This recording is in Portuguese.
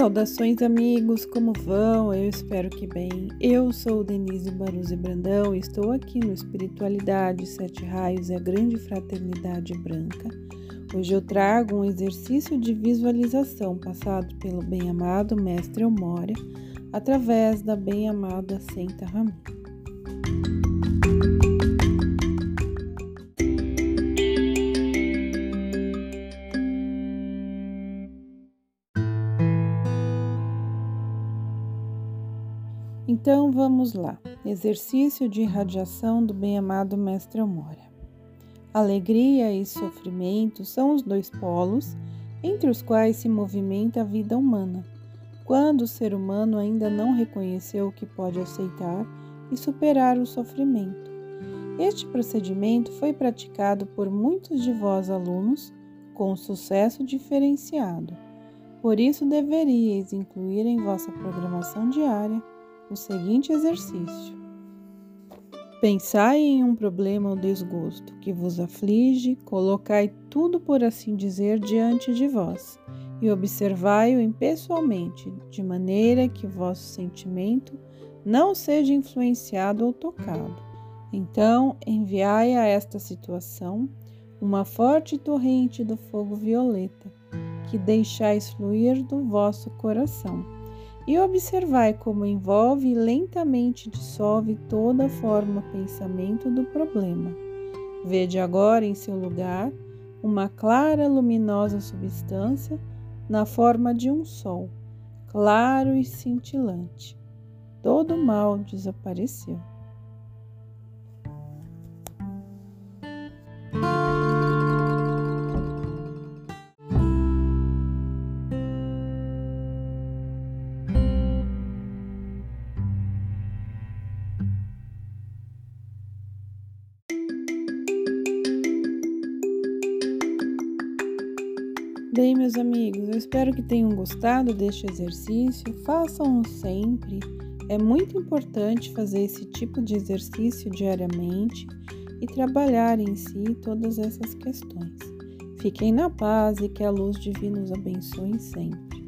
Saudações, amigos, como vão? Eu espero que bem. Eu sou Denise Baruzzi Brandão e estou aqui no Espiritualidade, Sete Raios e a Grande Fraternidade Branca. Hoje eu trago um exercício de visualização passado pelo bem-amado Mestre Elmória através da bem-amada Senta Rami. Então vamos lá. Exercício de irradiação do bem-amado Mestre Amora. Alegria e sofrimento são os dois polos entre os quais se movimenta a vida humana, quando o ser humano ainda não reconheceu que pode aceitar e superar o sofrimento. Este procedimento foi praticado por muitos de vós alunos com sucesso diferenciado. Por isso deveríeis incluir em vossa programação diária o seguinte exercício: Pensai em um problema ou desgosto que vos aflige, colocai tudo, por assim dizer, diante de vós e observai-o impessoalmente, de maneira que vosso sentimento não seja influenciado ou tocado. Então, enviai a esta situação uma forte torrente do fogo violeta, que deixais fluir do vosso coração e observai como envolve e lentamente dissolve toda forma pensamento do problema. Vede agora em seu lugar uma clara, luminosa substância na forma de um sol, claro e cintilante. Todo mal desapareceu. Bem, meus amigos, eu espero que tenham gostado deste exercício. Façam-o sempre. É muito importante fazer esse tipo de exercício diariamente e trabalhar em si todas essas questões. Fiquem na paz e que a luz divina os abençoe sempre.